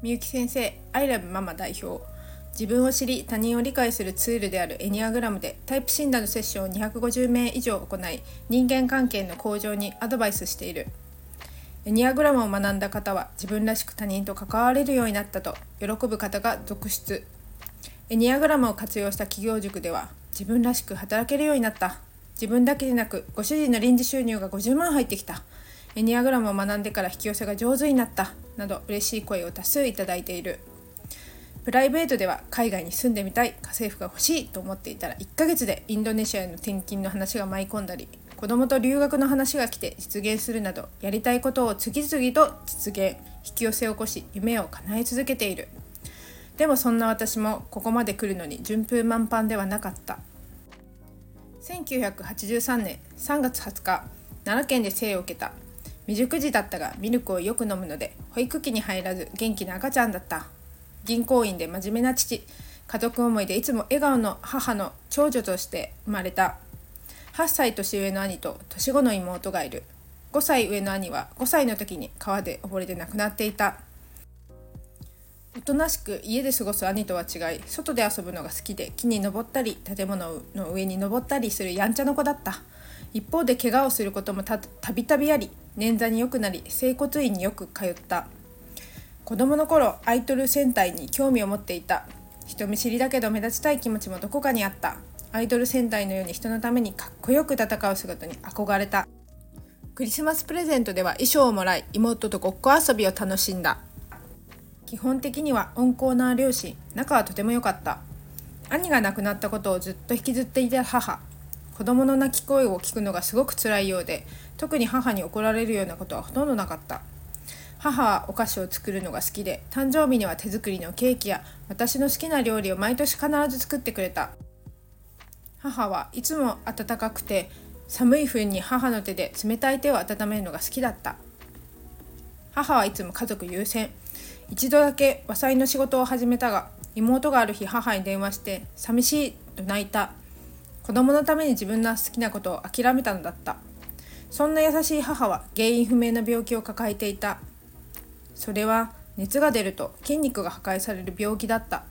みゆき先生 I love ママ代表。自分を知り他人を理解するツールであるエニアグラムでタイプ診断のセッションを250名以上行い人間関係の向上にアドバイスしている。エニアグラムを学んだ方は自分らしく他人と関われるようになったと喜ぶ方が続出。エニアグラムを活用した企業塾では自分らしく働けるようになった。自分だけでなくご主人の臨時収入が50万入ってきた。エニアグラムを学んでから引き寄せが上手になったなど嬉しい声を多数いただいている。プライベートでは海外に住んでみたい家政婦が欲しいと思っていたら1ヶ月でインドネシアへの転勤の話が舞い込んだり子供と留学の話が来て実現するなどやりたいことを次々と実現引き寄せを起こし夢を叶え続けている。でもそんな私もここまで来るのに順風満帆ではなかった。1983年3月20日奈良県で生を受けた。未熟児だったがミルクをよく飲むので保育器に入らず元気な赤ちゃんだった。銀行員で真面目な父家族思いでいつも笑顔の母の長女として生まれた。8歳年上の兄と年子の妹がいる。5歳上の兄は5歳の時に川で溺れて亡くなっていた。おとなしく家で過ごす兄とは違い外で遊ぶのが好きで木に登ったり建物の上に登ったりするやんちゃな子だった。一方で怪我をすることもたびたびあり捻挫に良くなり整骨院によく通った。子供の頃アイドル戦隊に興味を持っていた。人見知りだけど目立ちたい気持ちもどこかにあった。アイドル戦隊のように人のためにかっこよく戦う姿に憧れた。クリスマスプレゼントでは衣装をもらい妹とごっこ遊びを楽しんだ。基本的には温厚な両親仲はとても良かった。兄が亡くなったことをずっと引きずっていた母。子供の泣き声を聞くのがすごく辛いようで特に母に怒られるようなことはほとんどなかった。母はお菓子を作るのが好きで誕生日には手作りのケーキや私の好きな料理を毎年必ず作ってくれた。母はいつも温かくて寒い冬に母の手で冷たい手を温めるのが好きだった。母はいつも家族優先。一度だけ和裁の仕事を始めたが妹がある日母に電話して寂しいと泣いた。子供のために自分の好きなことを諦めたのだった。そんな優しい母は原因不明の病気を抱えていた。それは熱が出ると筋肉が破壊される病気だった。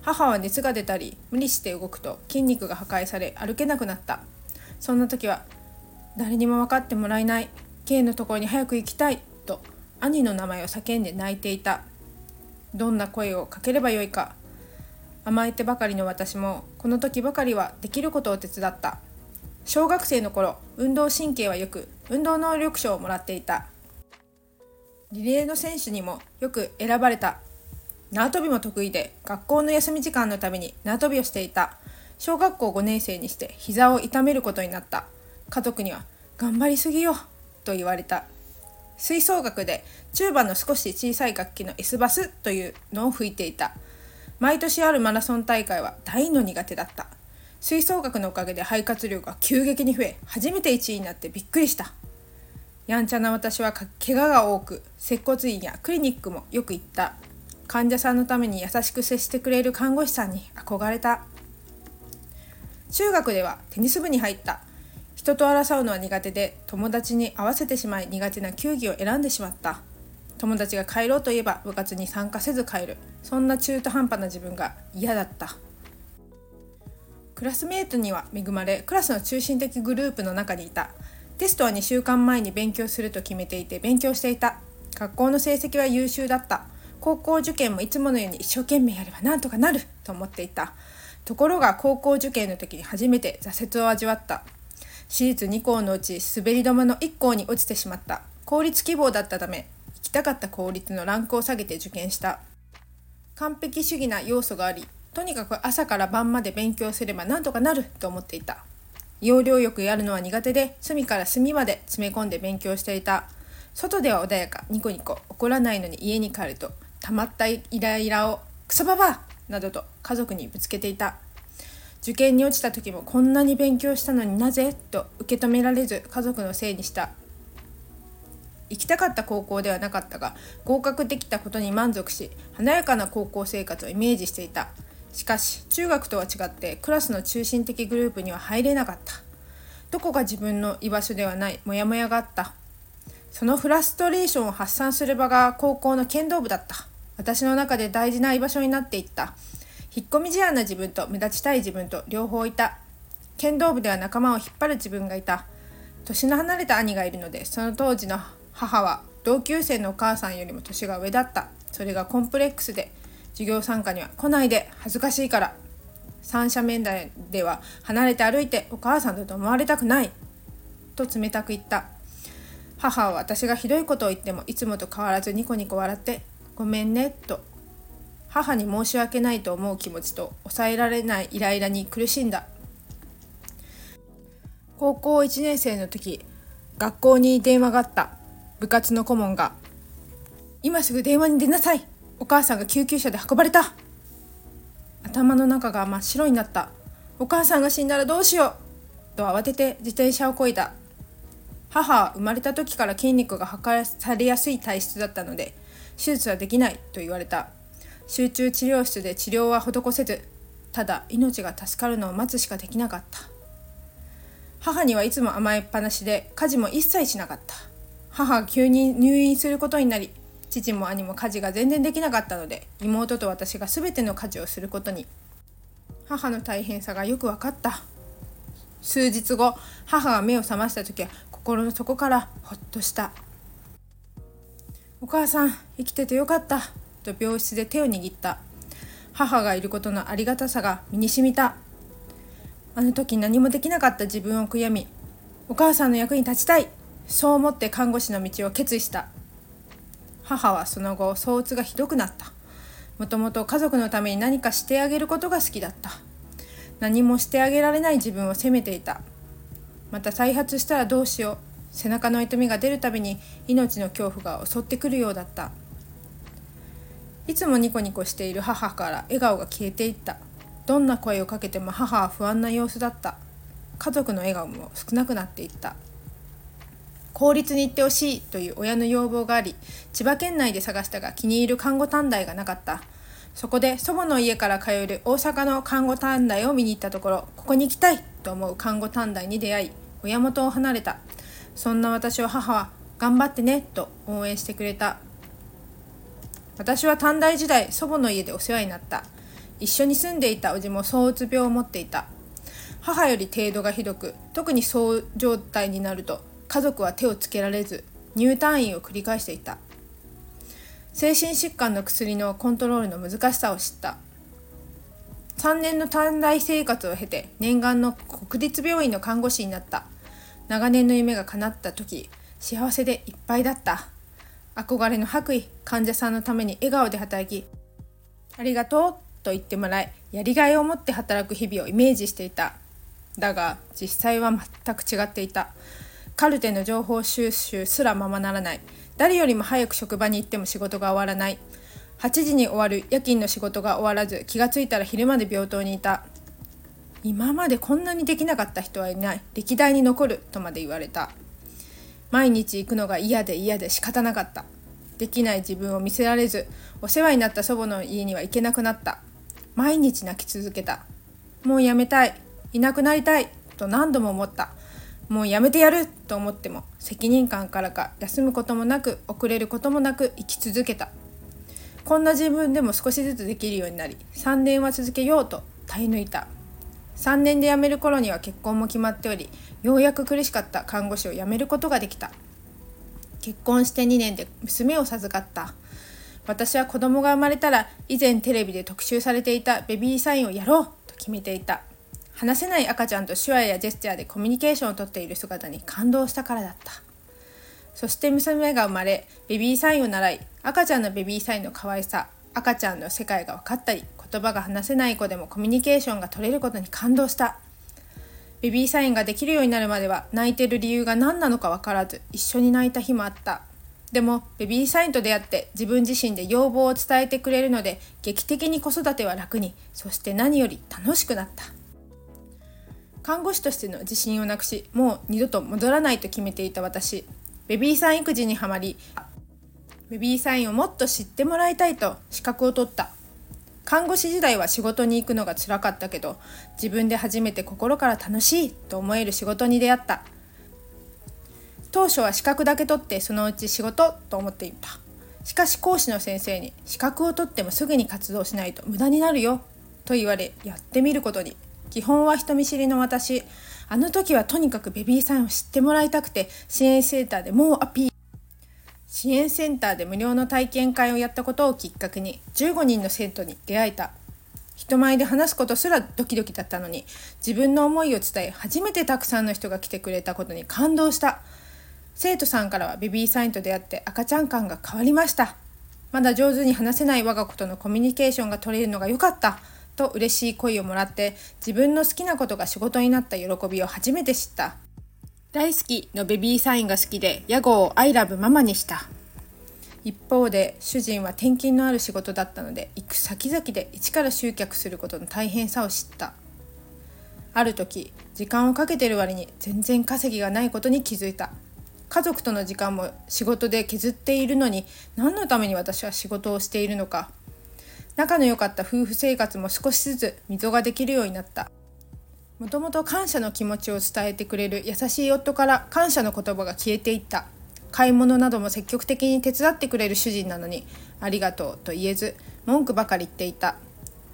母は熱が出たり無理して動くと筋肉が破壊され歩けなくなった。そんな時は誰にも分かってもらえない。K のところに早く行きたい。と兄の名前を叫んで泣いていた。どんな声をかければよいか。甘えてばかりの私もこの時ばかりはできることを手伝った。小学生の頃運動神経はよく運動能力賞をもらっていた。リレーの選手にもよく選ばれた。縄跳びも得意で学校の休み時間のために縄跳びをしていた。小学校5年生にして膝を痛めることになった。家族には頑張りすぎよと言われた。吹奏楽でチューバの少し小さい楽器の S バスというのを吹いていた。毎年あるマラソン大会は大の苦手だった。吹奏楽のおかげで肺活量が急激に増え初めて1位になってびっくりした。やんちゃな私は怪我が多く接骨院やクリニックもよく行った。患者さんのために優しく接してくれる看護師さんに憧れた。中学ではテニス部に入った。人と争うのは苦手で友達に合わせてしまい苦手な球技を選んでしまった。友達が帰ろうといえば部活に参加せず帰る。そんな中途半端な自分が嫌だった。クラスメートには恵まれクラスの中心的グループの中にいた。テストは2週間前に勉強すると決めていて勉強していた。学校の成績は優秀だった。高校受験もいつものように一生懸命やればなんとかなる。と思っていた。ところが高校受験の時に初めて挫折を味わった。私立2校のうち滑り止めの1校に落ちてしまった。公立希望だったためきたかった公立のランクを下げて受験した。完璧主義な要素がありとにかく朝から晩まで勉強すればなんとかなると思っていた。要領よくやるのは苦手で隅から隅まで詰め込んで勉強していた。外では穏やかニコニコ怒らないのに家に帰るとたまったイライラをクソババアなどと家族にぶつけていた。受験に落ちた時もこんなに勉強したのになぜ？と受け止められず家族のせいにした。行きたかった高校ではなかったが合格できたことに満足し華やかな高校生活をイメージしていた。しかし中学とは違ってクラスの中心的グループには入れなかった。どこが自分の居場所ではないモヤモヤがあった。そのフラストレーションを発散する場が高校の剣道部だった。私の中で大事な居場所になっていった。引っ込み思案な自分と目立ちたい自分と両方いた。剣道部では仲間を引っ張る自分がいた。年の離れた兄がいるのでその当時の母は同級生のお母さんよりも年が上だった。それがコンプレックスで授業参加には来ないで恥ずかしいから。三者面談では離れて歩いてお母さんだと思われたくない。と冷たく言った。母は私がひどいことを言ってもいつもと変わらずニコニコ笑って「ごめんね」と。母に申し訳ないと思う気持ちと抑えられないイライラに苦しんだ。高校1年生の時学校に電話があった。部活の顧問が「今すぐ電話に出なさい。お母さんが救急車で運ばれた」頭の中が真っ白になった。お母さんが死んだらどうしよう。と慌てて自転車をこいだ母は生まれた時から筋肉が破壊されやすい体質だったので手術はできないと言われた。集中治療室で治療は施せずただ命が助かるのを待つしかできなかった。母にはいつも甘えっぱなしで家事も一切しなかった。母が急に入院することになり父も兄も家事が全然できなかったので妹と私が全ての家事をすることに。母の大変さがよく分かった。数日後母が目を覚ました時は心の底からほっとした。お母さん生きててよかった。と病室で手を握った。母がいることのありがたさが身にしみた。あの時何もできなかった自分を悔やみお母さんの役に立ちたい。そう思って看護師の道を決意した。母はその後躁うつがひどくなった。もともと家族のために何かしてあげることが好きだった。何もしてあげられない自分を責めていた。また再発したらどうしよう。背中の痛みが出るたびに命の恐怖が襲ってくるようだった。いつもニコニコしている母から笑顔が消えていった。どんな声をかけても母は不安な様子だった。家族の笑顔も少なくなっていった。公立に行ってほしいという親の要望があり千葉県内で探したが気に入る看護短大がなかった。そこで祖母の家から通える大阪の看護短大を見に行ったところここに行きたいと思う看護短大に出会い親元を離れた。そんな私を母は頑張ってねと応援してくれた。私は短大時代祖母の家でお世話になった。一緒に住んでいた叔父も躁うつ病を持っていた。母より程度がひどく特にそう状態になると家族は手をつけられず入退院を繰り返していた。精神疾患の薬のコントロールの難しさを知った。3年の短大生活を経て念願の国立病院の看護師になった。長年の夢が叶った時幸せでいっぱいだった。憧れの白衣患者さんのために笑顔で働きありがとうと言ってもらいやりがいを持って働く日々をイメージしていた。だが実際は全く違っていた。カルテの情報収集すらままならない。誰よりも早く職場に行っても仕事が終わらない。8時に終わる夜勤の仕事が終わらず気がついたら昼まで病棟にいた。今までこんなにできなかった人はいない。歴代に残るとまで言われた。毎日行くのが嫌で嫌で仕方なかった。できない自分を見せられずお世話になった祖母の家には行けなくなった。毎日泣き続けた。もうやめたい。いなくなりたい。と何度も思った。もうやめてやると思っても責任感からか休むこともなく遅れることもなく生き続けた。こんな自分でも少しずつできるようになり3年は続けようと耐え抜いた。3年で辞める頃には結婚も決まっておりようやく苦しかった看護師を辞めることができた。結婚して2年で娘を授かった。私は子供が生まれたら以前テレビで特集されていたベビーサインをやろうと決めていた。話せない赤ちゃんと手話やジェスチャーでコミュニケーションをとっている姿に感動したからだった。そして娘が生まれベビーサインを習い赤ちゃんのベビーサインの可愛さ赤ちゃんの世界が分かったり言葉が話せない子でもコミュニケーションが取れることに感動した。ベビーサインができるようになるまでは泣いてる理由が何なのか分からず一緒に泣いた日もあった。でもベビーサインと出会って自分自身で要望を伝えてくれるので劇的に子育ては楽にそして何より楽しくなった。看護師としての自信をなくしもう二度と戻らないと決めていた私。ベビーサイン育児にはまりベビーサインをもっと知ってもらいたいと資格を取った。看護師時代は仕事に行くのが辛かったけど自分で初めて心から楽しいと思える仕事に出会った。当初は資格だけ取ってそのうち仕事と思っていた。しかし講師の先生に資格を取ってもすぐに活動しないと無駄になるよと言われやってみることに。基本は人見知りの私。あの時はとにかくベビーサインを知ってもらいたくて支援センターでもうアピール。支援センターで無料の体験会をやったことをきっかけに15人の生徒に出会えた。人前で話すことすらドキドキだったのに自分の思いを伝え初めてたくさんの人が来てくれたことに感動した。生徒さんからはベビーサインと出会って赤ちゃん感が変わりました。まだ上手に話せない我が子とのコミュニケーションが取れるのが良かった。と嬉しい声をもらって自分の好きなことが仕事になった喜びを初めて知った。大好きのベビーサインが好きで屋号を I love ママにした。一方で主人は転勤のある仕事だったので行く先々で一から集客することの大変さを知った。ある時時間をかけてる割に全然稼ぎがないことに気づいた。家族との時間も仕事で削っているのに何のために私は仕事をしているのか仲の良かった夫婦生活も少しずつ溝ができるようになった。もともと感謝の気持ちを伝えてくれる優しい夫から感謝の言葉が消えていった。買い物なども積極的に手伝ってくれる主人なのにありがとうと言えず文句ばかり言っていた。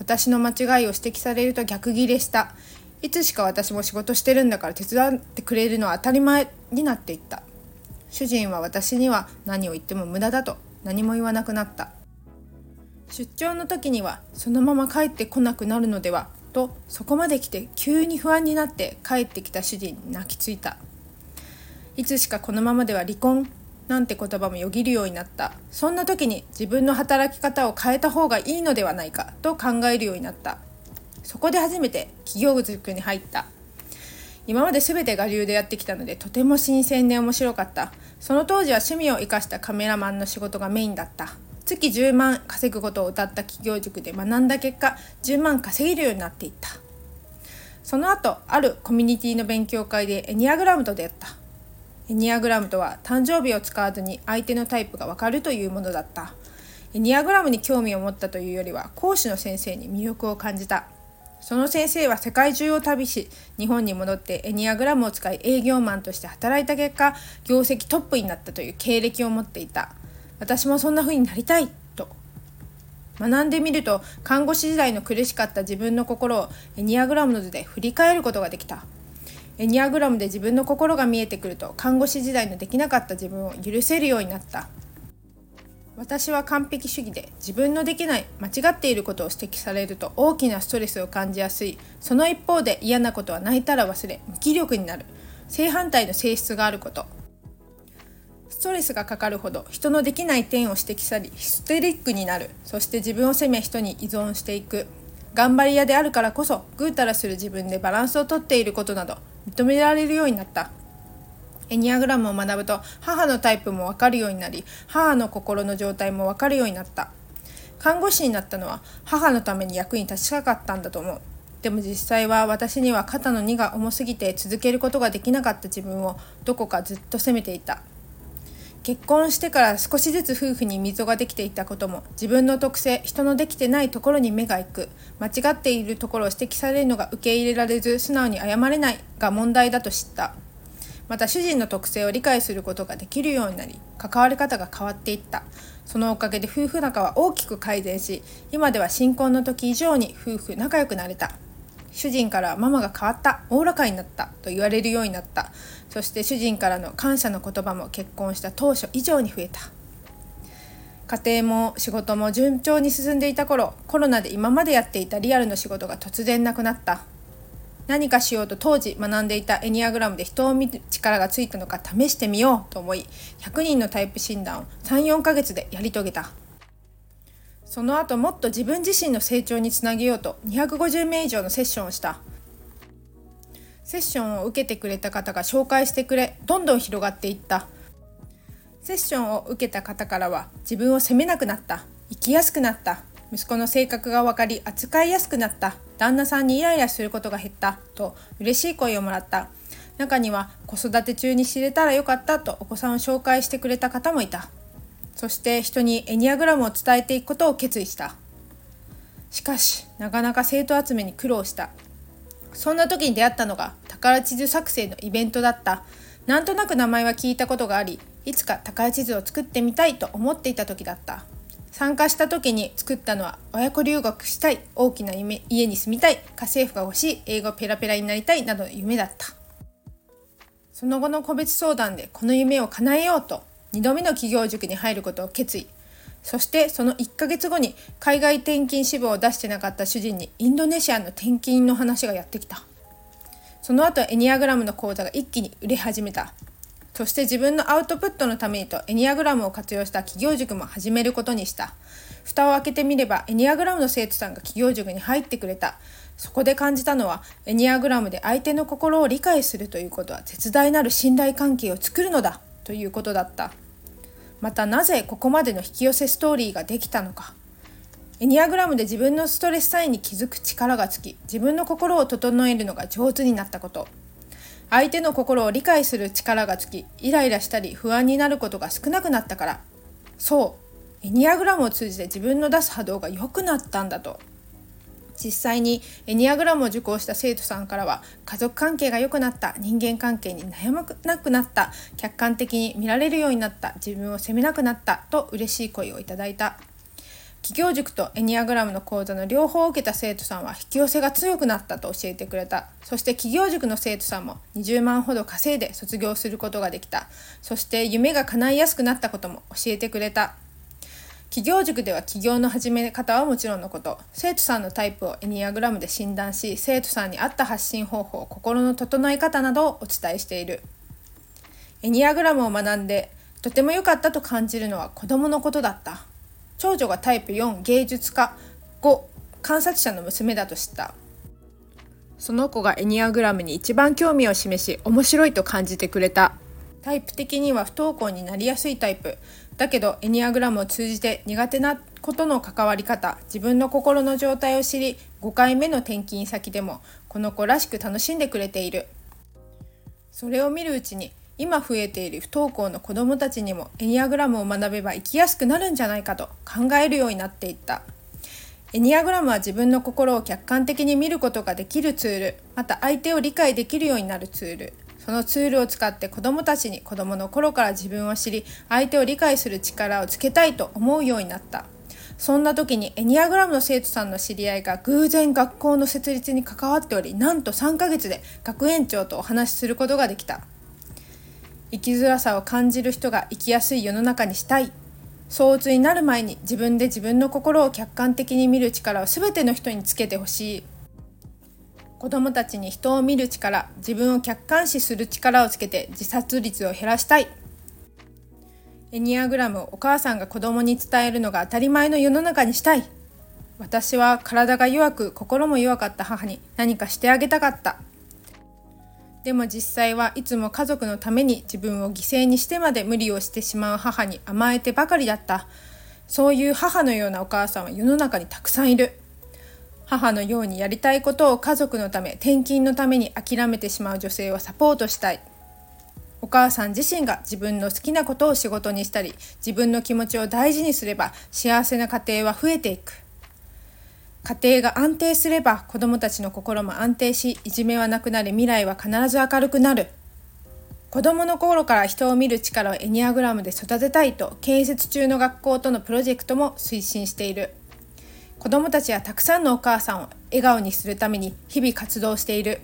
私の間違いを指摘されると逆ギレした。いつしか私も仕事してるんだから手伝ってくれるのは当たり前になっていった。主人は私には何を言っても無駄だと何も言わなくなった。出張の時にはそのまま帰ってこなくなるのではとそこまで来て急に不安になって帰ってきた主人に泣きついた。いつしかこのままでは離婚なんて言葉もよぎるようになった。そんな時に自分の働き方を変えた方がいいのではないかと考えるようになった。そこで初めて企業塾に入った。今まで全て我流でやってきたのでとても新鮮で面白かった。その当時は趣味を生かしたカメラマンの仕事がメインだった。月10万稼ぐことを謳った企業塾で学んだ結果10万稼げるようになっていった。その後あるコミュニティの勉強会でエニアグラムと出会った。エニアグラムとは誕生日を使わずに相手のタイプがわかるというものだった。エニアグラムに興味を持ったというよりは講師の先生に魅力を感じた。その先生は世界中を旅し日本に戻ってエニアグラムを使い営業マンとして働いた結果業績トップになったという経歴を持っていた。私もそんな風になりたいと。学んでみると看護師時代の苦しかった自分の心をエニアグラムの図で振り返ることができた。エニアグラムで自分の心が見えてくると看護師時代のできなかった自分を許せるようになった。私は完璧主義で自分のできない間違っていることを指摘されると大きなストレスを感じやすい。その一方で嫌なことは泣いたら忘れ無気力になる。正反対の性質があること。ストレスがかかるほど人のできない点を指摘されヒステリックになる。そして自分を責め人に依存していく。頑張り屋であるからこそぐうたらする自分でバランスをとっていることなど認められるようになった。エニアグラムを学ぶと母のタイプもわかるようになり母の心の状態もわかるようになった。看護師になったのは母のために役に立ちたかったんだと思う。でも実際は私には肩の荷が重すぎて続けることができなかった自分をどこかずっと責めていた。結婚してから少しずつ夫婦に溝ができていたことも自分の特性人のできてないところに目が行く間違っているところを指摘されるのが受け入れられず素直に謝れないが問題だと知った。また主人の特性を理解することができるようになり関わり方が変わっていった。そのおかげで夫婦仲は大きく改善し今では新婚の時以上に夫婦仲良くなれた。主人からママが変わったおおらかになったと言われるようになった。そして主人からの感謝の言葉も結婚した当初以上に増えた。家庭も仕事も順調に進んでいた頃コロナで今までやっていたリアルの仕事が突然なくなった。何かしようと当時学んでいたエニアグラムで人を見る力がついたのか試してみようと思い100人のタイプ診断を34ヶ月でやり遂げた。その後もっと自分自身の成長につなげようと250名以上のセッションをした。セッションを受けてくれた方が紹介してくれどんどん広がっていった。セッションを受けた方からは自分を責めなくなった。生きやすくなった。息子の性格が分かり扱いやすくなった。旦那さんにイライラすることが減った。と嬉しい声をもらった。中には子育て中に知れたらよかったとお子さんを紹介してくれた方もいた。そして人にエニアグラムを伝えていくことを決意した。しかしなかなか生徒集めに苦労した。そんな時に出会ったのが宝地図作成のイベントだった。なんとなく名前は聞いたことがありいつか高い地図を作ってみたいと思っていた時だった。参加した時に作ったのは親子留学したい大きな夢家に住みたい家政婦が欲しい英語ペラペラになりたいなどの夢だった。その後の個別相談でこの夢を叶えようと2度目の企業塾に入ることを決意。そしてその1ヶ月後に海外転勤志望を出してなかった主人にインドネシアの転勤の話がやってきた。その後エニアグラムの講座が一気に売れ始めた。そして自分のアウトプットのためにとエニアグラムを活用した企業塾も始めることにした。蓋を開けてみればエニアグラムの生徒さんが企業塾に入ってくれた。そこで感じたのはエニアグラムで相手の心を理解するということは絶大なる信頼関係を作るのだ。ということだった。またなぜここまでの引き寄せストーリーができたのか。エニアグラムで自分のストレスサインに気づく力がつき自分の心を整えるのが上手になったこと。相手の心を理解する力がつきイライラしたり不安になることが少なくなったから。そう。エニアグラムを通じて自分の出す波動が良くなったんだと。実際にエニアグラムを受講した生徒さんからは家族関係が良くなった人間関係に悩まなくなった客観的に見られるようになった自分を責めなくなったと嬉しい声をいただいた。企業塾とエニアグラムの講座の両方を受けた生徒さんは引き寄せが強くなったと教えてくれた。そして企業塾の生徒さんも20万ほど稼いで卒業することができた。そして夢が叶いやすくなったことも教えてくれた。企業塾では起業の始め方はもちろんのこと。生徒さんのタイプをエニアグラムで診断し生徒さんに合った発信方法心の整え方などをお伝えしている。エニアグラムを学んでとても良かったと感じるのは子供のことだった。長女がタイプ4芸術家5観察者の娘だと知った。その子がエニアグラムに一番興味を示し面白いと感じてくれた。タイプ的には不登校になりやすいタイプ。だけどエニアグラムを通じて苦手なことの関わり方自分の心の状態を知り5回目の転勤先でもこの子らしく楽しんでくれている。それを見るうちに今増えている不登校の子どもたちにもエニアグラムを学べば生きやすくなるんじゃないかと考えるようになっていった。エニアグラムは自分の心を客観的に見ることができるツールまた相手を理解できるようになるツール。そのツールを使って子どもたちに子どもの頃から自分を知り相手を理解する力をつけたいと思うようになった。そんな時にエニアグラムの生徒さんの知り合いが偶然学校の設立に関わっておりなんと3ヶ月で学園長とお話しすることができた。生きづらさを感じる人が生きやすい世の中にしたい。相うつになる前に自分で自分の心を客観的に見る力を全ての人につけてほしい。子どもたちに人を見る力自分を客観視する力をつけて自殺率を減らしたい。エニアグラムをお母さんが子供に伝えるのが当たり前の世の中にしたい。私は体が弱く心も弱かった母に何かしてあげたかった。でも実際はいつも家族のために自分を犠牲にしてまで無理をしてしまう母に甘えてばかりだった。そういう母のようなお母さんは世の中にたくさんいる。母のようにやりたいことを家族のため転勤のために諦めてしまう女性をサポートしたい。お母さん自身が自分の好きなことを仕事にしたり自分の気持ちを大事にすれば幸せな家庭は増えていく。家庭が安定すれば子どもたちの心も安定しいじめはなくなり未来は必ず明るくなる。子どもの頃から人を見る力をエニアグラムで育てたいと建設中の学校とのプロジェクトも推進している。子どもたちやたくさんのお母さんを笑顔にするために日々活動している。